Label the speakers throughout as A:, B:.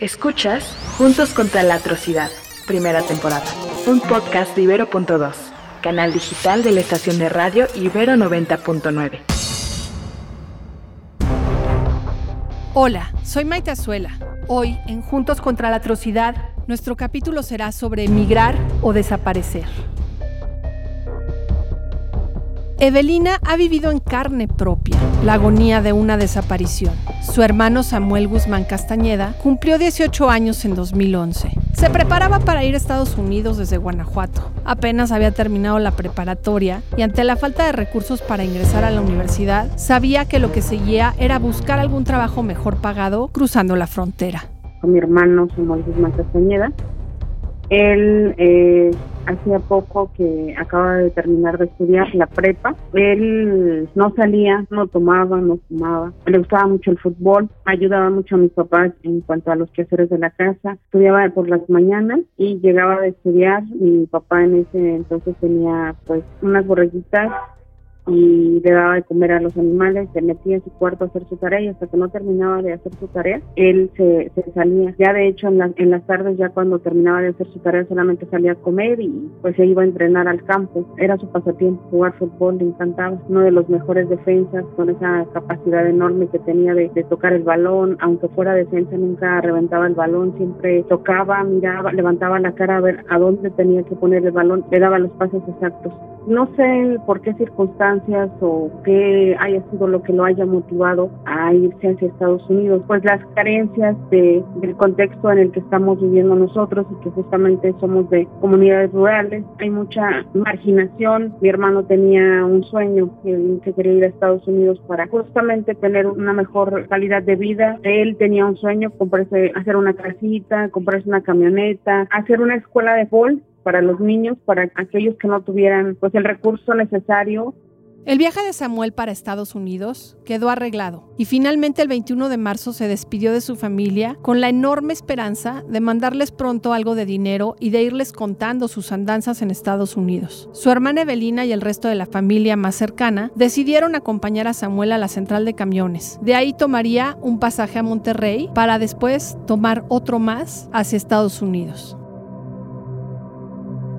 A: Escuchas Juntos contra la Atrocidad, primera temporada. Un podcast de Ibero.2, canal digital de la estación de radio Ibero 90.9.
B: Hola, soy Maite Azuela. Hoy, en Juntos contra la Atrocidad, nuestro capítulo será sobre migrar o desaparecer. Evelina ha vivido en carne propia la agonía de una desaparición. Su hermano Samuel Guzmán Castañeda cumplió 18 años en 2011. Se preparaba para ir a Estados Unidos desde Guanajuato. Apenas había terminado la preparatoria y ante la falta de recursos para ingresar a la universidad, sabía que lo que seguía era buscar algún trabajo mejor pagado cruzando la frontera.
C: Con mi hermano Samuel Guzmán Castañeda él eh, hacía poco que acaba de terminar de estudiar la prepa. Él no salía, no tomaba, no fumaba. Le gustaba mucho el fútbol, ayudaba mucho a mis papás en cuanto a los quehaceres de la casa. Estudiaba por las mañanas y llegaba de estudiar. Mi papá en ese entonces tenía pues unas borreguitas y le daba de comer a los animales, se metía en su cuarto a hacer su tarea y hasta que no terminaba de hacer su tarea, él se, salía. Ya de hecho en, en las tardes, ya cuando terminaba de hacer su tarea, solamente salía a comer y pues se iba a entrenar al campo. Era su pasatiempo, jugar fútbol, le encantaba. Uno de los mejores defensas, con esa capacidad enorme que tenía de, de tocar el balón, aunque fuera defensa nunca reventaba el balón, siempre tocaba, miraba, levantaba la cara a ver a dónde tenía que poner el balón, le daba los pasos exactos. No sé por qué circunstancias o qué haya sido lo que lo haya motivado a irse hacia Estados Unidos, pues las carencias de, del contexto en el que estamos viviendo nosotros y que justamente somos de comunidades rurales, hay mucha marginación. Mi hermano tenía un sueño que, que quería ir a Estados Unidos para justamente tener una mejor calidad de vida. Él tenía un sueño, comprarse, hacer una casita, comprarse una camioneta, hacer una escuela de golf para los niños, para aquellos que no tuvieran pues el recurso necesario.
B: El viaje de Samuel para Estados Unidos quedó arreglado y finalmente el 21 de marzo se despidió de su familia con la enorme esperanza de mandarles pronto algo de dinero y de irles contando sus andanzas en Estados Unidos. Su hermana Evelina y el resto de la familia más cercana decidieron acompañar a Samuel a la central de camiones. De ahí tomaría un pasaje a Monterrey para después tomar otro más hacia Estados Unidos.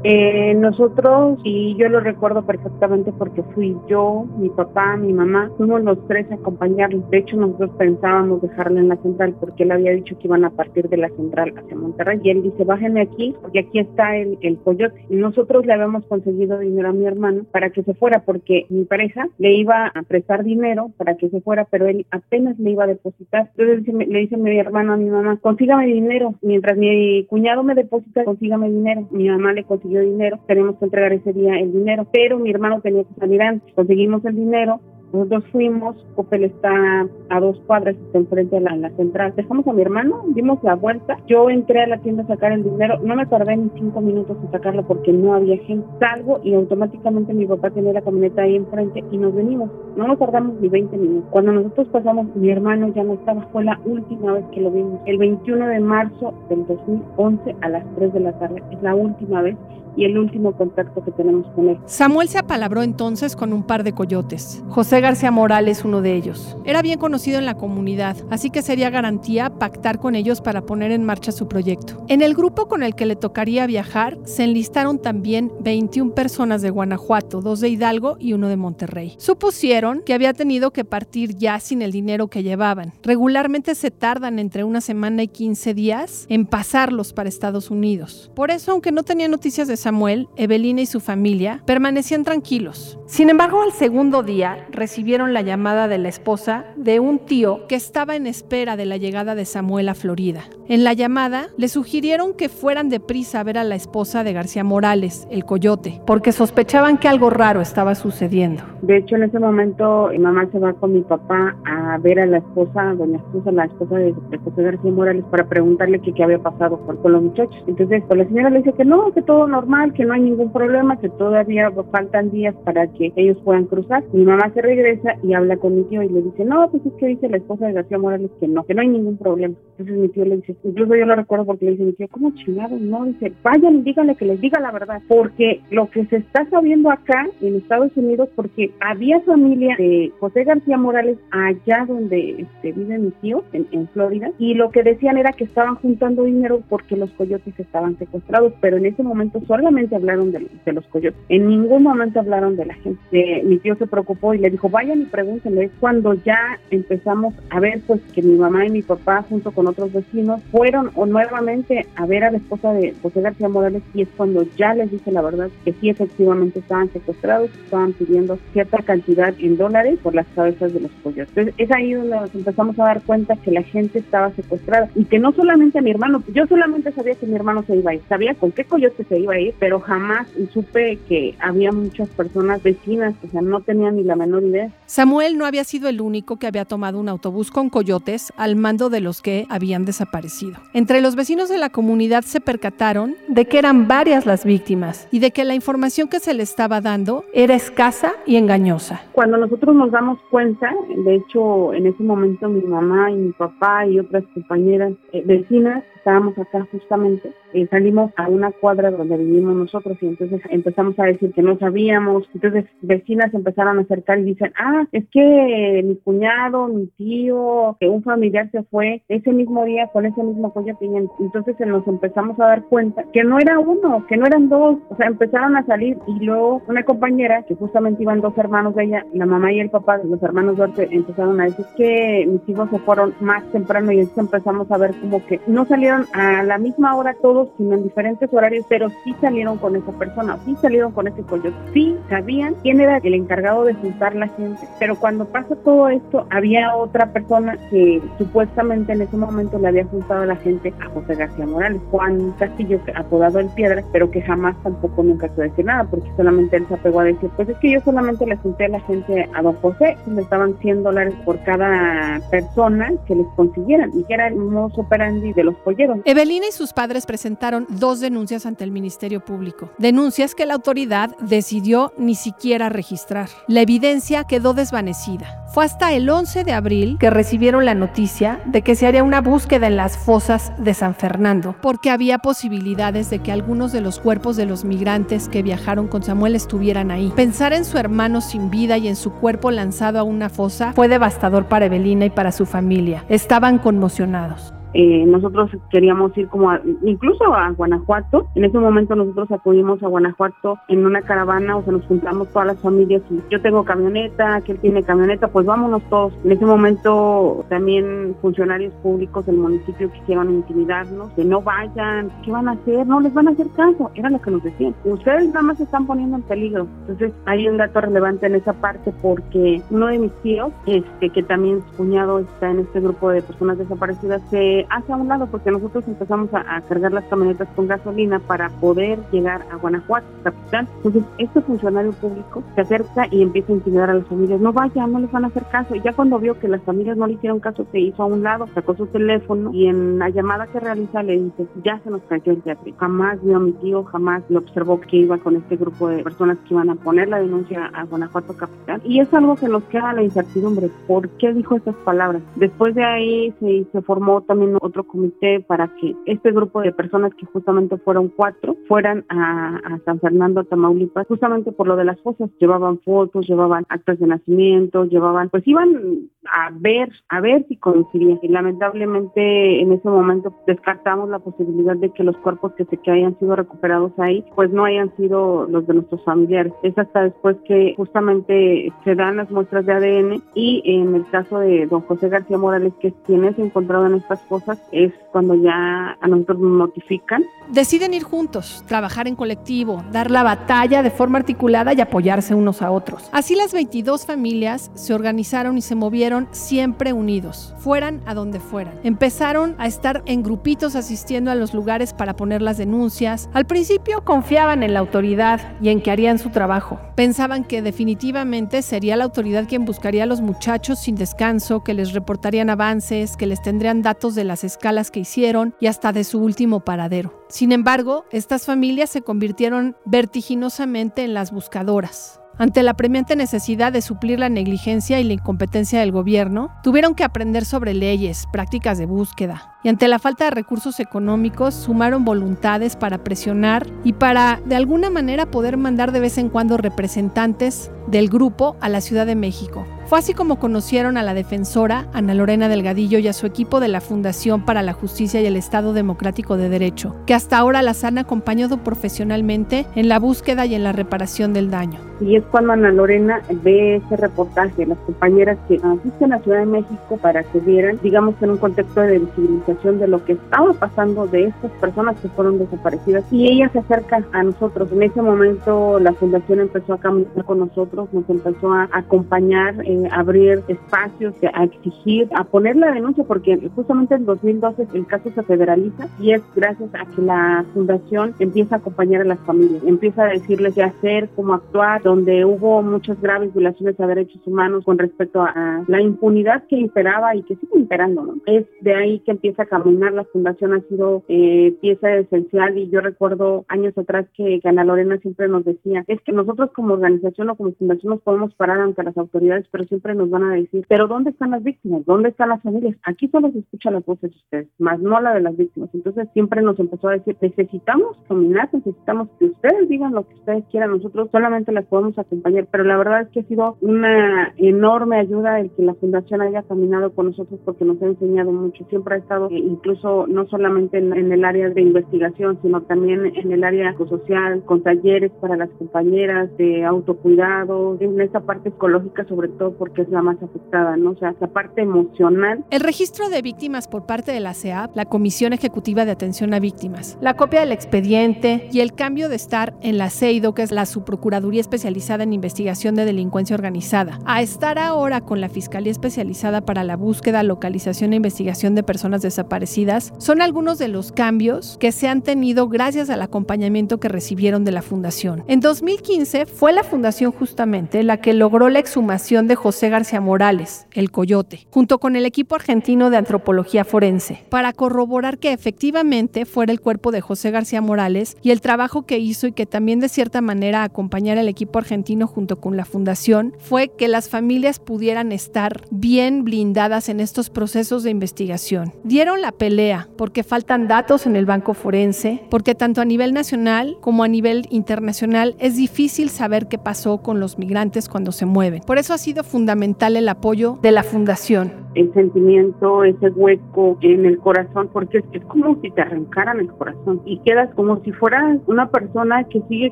C: Eh, nosotros, y yo lo recuerdo perfectamente porque fui yo, mi papá, mi mamá, fuimos los tres a acompañarlo. De hecho, nosotros pensábamos dejarlo en la central porque él había dicho que iban a partir de la central hacia Monterrey. Y él dice, bájenme aquí porque aquí está el, el coyote. Y nosotros le habíamos conseguido dinero a mi hermano para que se fuera porque mi pareja le iba a prestar dinero para que se fuera, pero él apenas le iba a depositar. Entonces le dice mi hermano a mi mamá, consígame dinero. Mientras mi cuñado me deposita, consígame dinero. Mi mamá le consiguió dinero, tenemos que entregar ese día el dinero, pero mi hermano tenía que salir antes, conseguimos el dinero, nosotros fuimos, Opel está a dos cuadras, está enfrente de la, central. Dejamos a mi hermano, dimos la vuelta. Yo entré a la tienda a sacar el dinero. No me tardé ni cinco minutos en sacarlo porque no había gente. Salgo y automáticamente mi papá tenía la camioneta ahí enfrente y nos venimos. No nos tardamos ni 20 minutos. Cuando nosotros pasamos, mi hermano ya no estaba. Fue la última vez que lo vimos. El 21 de marzo del 2011 a las 3 de la tarde. Es la última vez y el último contacto que tenemos con él.
B: Samuel se apalabró entonces con un par de coyotes. José García Morales, uno de ellos. Era bien conocido en la comunidad, así que sería garantía pactar con ellos para poner en marcha su proyecto. En el grupo con el que le tocaría viajar se enlistaron también 21 personas de Guanajuato, dos de Hidalgo y uno de Monterrey. Supusieron que había tenido que partir ya sin el dinero que llevaban. Regularmente se tardan entre una semana y 15 días en pasarlos para Estados Unidos. Por eso, aunque no tenía noticias de Samuel, Evelina y su familia permanecían tranquilos. Sin embargo, al segundo día recibieron la llamada de la esposa de un tío que estaba en espera de la llegada de Samuel a Florida. En la llamada le sugirieron que fueran deprisa a ver a la esposa de García Morales, el coyote, porque sospechaban que algo raro estaba sucediendo.
C: De hecho, en ese momento mi mamá se va con mi papá a ver a la esposa, doña Esposa, la esposa de, José García Morales, para preguntarle qué había pasado con, con los muchachos. Entonces, pues la señora le dice que no, que todo normal normal, que no hay ningún problema, que todavía faltan días para que ellos puedan cruzar. Mi mamá se regresa y habla con mi tío y le dice, no, pues es que dice la esposa de García Morales que no, que no hay ningún problema. Entonces mi tío le dice, incluso yo lo recuerdo porque le dice mi tío, ¿cómo chingados? No, dice, vayan y díganle que les diga la verdad, porque lo que se está sabiendo acá en Estados Unidos, porque había familia de José García Morales allá donde este, vive mi tío, en, en Florida, y lo que decían era que estaban juntando dinero porque los coyotes estaban secuestrados, pero en ese momento solamente hablaron de, los coyotes, en ningún momento hablaron de la gente. mi tío se preocupó y le dijo, vayan y pregúntenle, es cuando ya empezamos a ver pues que mi mamá y mi papá junto con otros vecinos fueron o nuevamente a ver a la esposa de José García Morales y es cuando ya les dice la verdad que sí efectivamente estaban secuestrados, estaban pidiendo cierta cantidad en dólares por las cabezas de los coyotes. Entonces es ahí donde nos empezamos a dar cuenta que la gente estaba secuestrada y que no solamente a mi hermano, yo solamente sabía que mi hermano se iba a ir, sabía con qué coyote se iba a ir, pero jamás supe que había muchas personas vecinas, o sea, no tenía ni la menor idea.
B: Samuel no había sido el único que había tomado un autobús con coyotes al mando de los que habían desaparecido. Entre los vecinos de la comunidad se percataron de que eran varias las víctimas y de que la información que se le estaba dando era escasa y engañosa.
C: Cuando nosotros nos damos cuenta, de hecho en ese momento mi mamá y mi papá y otras compañeras eh, vecinas estábamos acá justamente, eh, salimos a una cuadra donde vivimos nosotros y entonces empezamos a decir que no sabíamos, entonces vecinas empezaron a acercar y dicen, ah, es que mi cuñado, mi tío, que un familiar se fue ese mismo día con ese mismo y entonces nos empezamos a dar cuenta que no era uno, que no eran dos, o sea, empezaron a salir y luego una compañera, que justamente iban dos hermanos de ella, la mamá y el papá, los hermanos Duarte, empezaron a decir que mis hijos se fueron más temprano y entonces empezamos a ver como que no salieron a la misma hora todos, sino en diferentes horarios, pero sí salieron con esa persona, sí salieron con ese coyote, sí sabían quién era el encargado de juntar la gente, pero cuando pasa todo esto, había otra persona que supuestamente en ese momento le había juntado a la gente a José García Morales, Juan Castillo, apodado El Piedra, pero que jamás tampoco nunca se decir nada, porque solamente él se apegó a decir, pues es que yo solamente le junté a la gente a don José, le estaban 100 dólares por cada persona que les consiguieran, y que era el modo operandi de los coyotes
B: Evelina y sus padres presentaron dos denuncias ante el Ministerio Público, denuncias que la autoridad decidió ni siquiera registrar. La evidencia quedó desvanecida. Fue hasta el 11 de abril que recibieron la noticia de que se haría una búsqueda en las fosas de San Fernando, porque había posibilidades de que algunos de los cuerpos de los migrantes que viajaron con Samuel estuvieran ahí. Pensar en su hermano sin vida y en su cuerpo lanzado a una fosa fue devastador para Evelina y para su familia. Estaban conmocionados.
C: Eh, nosotros queríamos ir como incluso a Guanajuato. En ese momento nosotros acudimos a Guanajuato en una caravana, o sea, nos juntamos todas las familias y yo tengo camioneta, que él tiene camioneta, pues vámonos todos. En ese momento también funcionarios públicos del municipio quisieron intimidarnos, que no vayan, ¿qué van a hacer? No les van a hacer caso, era lo que nos decían. Ustedes nada más se están poniendo en peligro. Entonces hay un dato relevante en esa parte porque uno de mis tíos, este, que también su cuñado está en este grupo de personas desaparecidas, se hacia un lado porque nosotros empezamos a, cargar las camionetas con gasolina para poder llegar a Guanajuato, capital. Entonces, este funcionario público se acerca y empieza a intimidar a las familias. No vayan, no les van a hacer caso. Y ya cuando vio que las familias no le hicieron caso, se hizo a un lado, sacó su teléfono y en la llamada que realiza le dice, ya se nos cayó el teatro. Jamás vio a mi tío, jamás lo observó que iba con este grupo de personas que iban a poner la denuncia a Guanajuato capital. Y es algo que nos queda la incertidumbre. ¿Por qué dijo estas palabras? Después de ahí se, se formó también otro comité para que este grupo de personas que justamente fueron cuatro fueran a, San Fernando, Tamaulipas, justamente por lo de las fosas. Llevaban fotos, llevaban actas de nacimiento, llevaban, pues iban a ver, a ver si coincidían. Y lamentablemente en ese momento descartamos la posibilidad de que los cuerpos que, se, que hayan sido recuperados ahí, pues no hayan sido los de nuestros familiares. Es hasta después que justamente se dan las muestras de ADN y en el caso de don José García Morales, que es quien es encontrado en estas fosas, es cuando ya a nosotros nos notifican.
B: Deciden ir juntos, trabajar en colectivo, dar la batalla de forma articulada y apoyarse unos a otros. Así las 22 familias se organizaron y se movieron siempre unidos, fueran a donde fueran. Empezaron a estar en grupitos asistiendo a los lugares para poner las denuncias. Al principio confiaban en la autoridad y en que harían su trabajo. Pensaban que definitivamente sería la autoridad quien buscaría a los muchachos sin descanso, que les reportarían avances, que les tendrían datos de las escalas que hicieron y hasta de su último paradero. Sin embargo, estas familias se convirtieron vertiginosamente en las buscadoras. Ante la premiante necesidad de suplir la negligencia y la incompetencia del gobierno, tuvieron que aprender sobre leyes, prácticas de búsqueda. Y ante la falta de recursos económicos, sumaron voluntades para presionar y para, de alguna manera, poder mandar de vez en cuando representantes del grupo a la Ciudad de México. Fue así como conocieron a la defensora Ana Lorena Delgadillo y a su equipo de la Fundación para la Justicia y el Estado Democrático de Derecho, que hasta ahora las han acompañado profesionalmente en la búsqueda y en la reparación del daño.
C: Y es cuando Ana Lorena ve ese reportaje, las compañeras que asisten a la Ciudad de México para que vieran, digamos, en un contexto de visibilización de lo que estaba pasando de estas personas que fueron desaparecidas. Y ella se acerca a nosotros. En ese momento la Fundación empezó a caminar con nosotros, nos empezó a acompañar. Eh, abrir espacios, a exigir, a poner la denuncia, porque justamente en 2012 el caso se federaliza y es gracias a que la fundación empieza a acompañar a las familias, empieza a decirles qué hacer, cómo actuar, donde hubo muchas graves violaciones a derechos humanos con respecto a la impunidad que imperaba y que sigue imperando. ¿no? Es de ahí que empieza a caminar, la fundación ha sido eh, pieza esencial y yo recuerdo años atrás que, que Ana Lorena siempre nos decía, es que nosotros como organización o como fundación nos podemos parar ante las autoridades, pero siempre nos van a decir, pero ¿dónde están las víctimas? ¿Dónde están las familias? Aquí solo se escucha las voces de ustedes, más no la de las víctimas. Entonces siempre nos empezó a decir, necesitamos caminar, necesitamos que ustedes digan lo que ustedes quieran, nosotros solamente las podemos acompañar, pero la verdad es que ha sido una enorme ayuda el que la fundación haya caminado con nosotros porque nos ha enseñado mucho, siempre ha estado eh, incluso no solamente en, el área de investigación, sino también en el área social, con talleres para las compañeras de autocuidado, en esta parte psicológica sobre todo porque es la más afectada, ¿no? O sea, la parte emocional.
B: El registro de víctimas por parte de la CEAP, la Comisión Ejecutiva de Atención a Víctimas, la copia del expediente y el cambio de estar en la CEIDO, que es la Subprocuraduría Especializada en Investigación de Delincuencia Organizada, a estar ahora con la Fiscalía Especializada para la Búsqueda, Localización e Investigación de Personas Desaparecidas, son algunos de los cambios que se han tenido gracias al acompañamiento que recibieron de la Fundación. En 2015 fue la Fundación justamente la que logró la exhumación de José García Morales, el Coyote, junto con el equipo argentino de antropología forense, para corroborar que efectivamente fuera el cuerpo de José García Morales y el trabajo que hizo y que también de cierta manera acompañara al equipo argentino junto con la fundación fue que las familias pudieran estar bien blindadas en estos procesos de investigación. Dieron la pelea porque faltan datos en el banco forense, porque tanto a nivel nacional como a nivel internacional es difícil saber qué pasó con los migrantes cuando se mueven. Por eso ha sido fundamental el apoyo de la fundación.
C: El sentimiento, ese hueco en el corazón, porque es, como si te arrancaran el corazón y quedas como si fueras una persona que sigue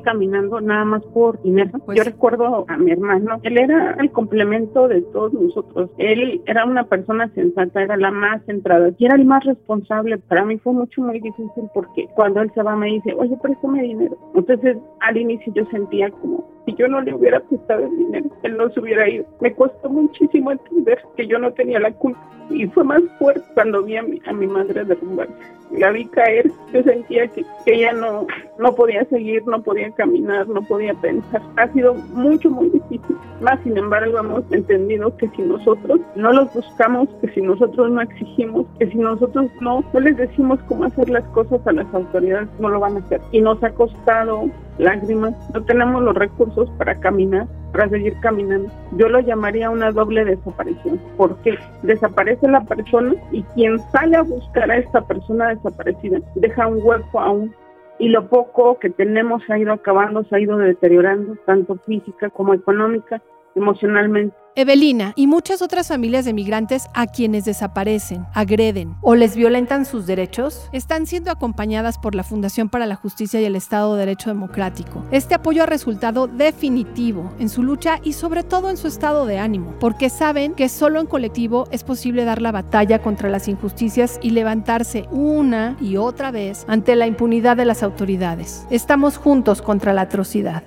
C: caminando nada más por dinero. Pues Yo recuerdo a mi hermano, él era el complemento de todos nosotros. Él era una persona sensata, era la más centrada y era el más responsable. Para mí fue mucho, muy difícil porque cuando él se va me dice, oye, préstame dinero. Entonces al inicio yo sentía como si yo no le hubiera prestado el dinero, él no se hubiera ido. Me costó muchísimo entender que yo no tenía la culpa y fue más fuerte cuando vi a mi, a mi madre derrumbarse. La vi caer, yo sentía que, que, ella no, no podía seguir, no podía caminar, no podía pensar. Ha sido mucho, muy difícil. Más sin embargo, hemos entendido que si nosotros no los buscamos, que si nosotros no exigimos, que si nosotros no, no les decimos cómo hacer las cosas a las autoridades, no lo van a hacer. Y nos ha costado lágrimas, no tenemos los recursos para caminar, para seguir caminando. Yo lo llamaría una doble desaparición, porque desaparece la persona y quien sale a buscar a esta persona desaparecida deja un hueco aún y lo poco que tenemos ha ido acabando, se ha ido deteriorando, tanto física como económica, emocionalmente.
B: Evelina y muchas otras familias de migrantes a quienes desaparecen, agreden o les violentan sus derechos están siendo acompañadas por la Fundación para la Justicia y el Estado de Derecho Democrático. Este apoyo ha resultado definitivo en su lucha y sobre todo en su estado de ánimo, porque saben que solo en colectivo es posible dar la batalla contra las injusticias y levantarse una y otra vez ante la impunidad de las autoridades. Estamos juntos contra la atrocidad.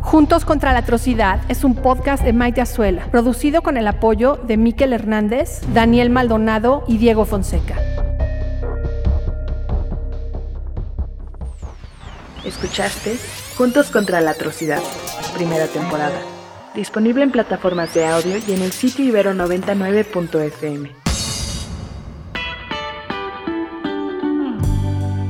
B: Juntos contra la Atrocidad es un podcast de Maite Azuela, producido con el apoyo de Miquel Hernández, Daniel Maldonado y Diego Fonseca.
A: Escuchaste Juntos contra la Atrocidad, primera temporada. Disponible en plataformas de audio y en el sitio ibero99.fm.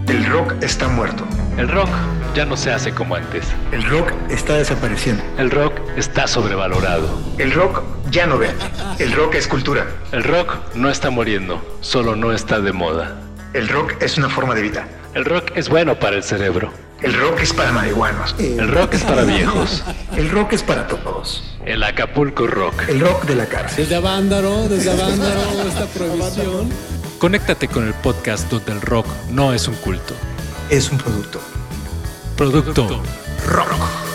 D: El rock está muerto.
E: El rock ya no se hace como antes.
D: El rock está desapareciendo.
E: El rock está sobrevalorado.
D: El rock ya no vende. El rock es cultura.
E: El rock no está muriendo, solo no está de moda.
D: El rock es una forma de vida.
E: El rock es bueno para el cerebro.
D: El rock es para marihuanos.
E: El rock es para viejos.
D: El rock es para todos.
E: El Acapulco Rock.
D: El rock de la cárcel.
F: Desde Avándaro, desde Avándaro, esta prohibición.
G: Conéctate con el podcast donde el rock no es un culto.
D: Es un producto.
G: Producto
D: Rock.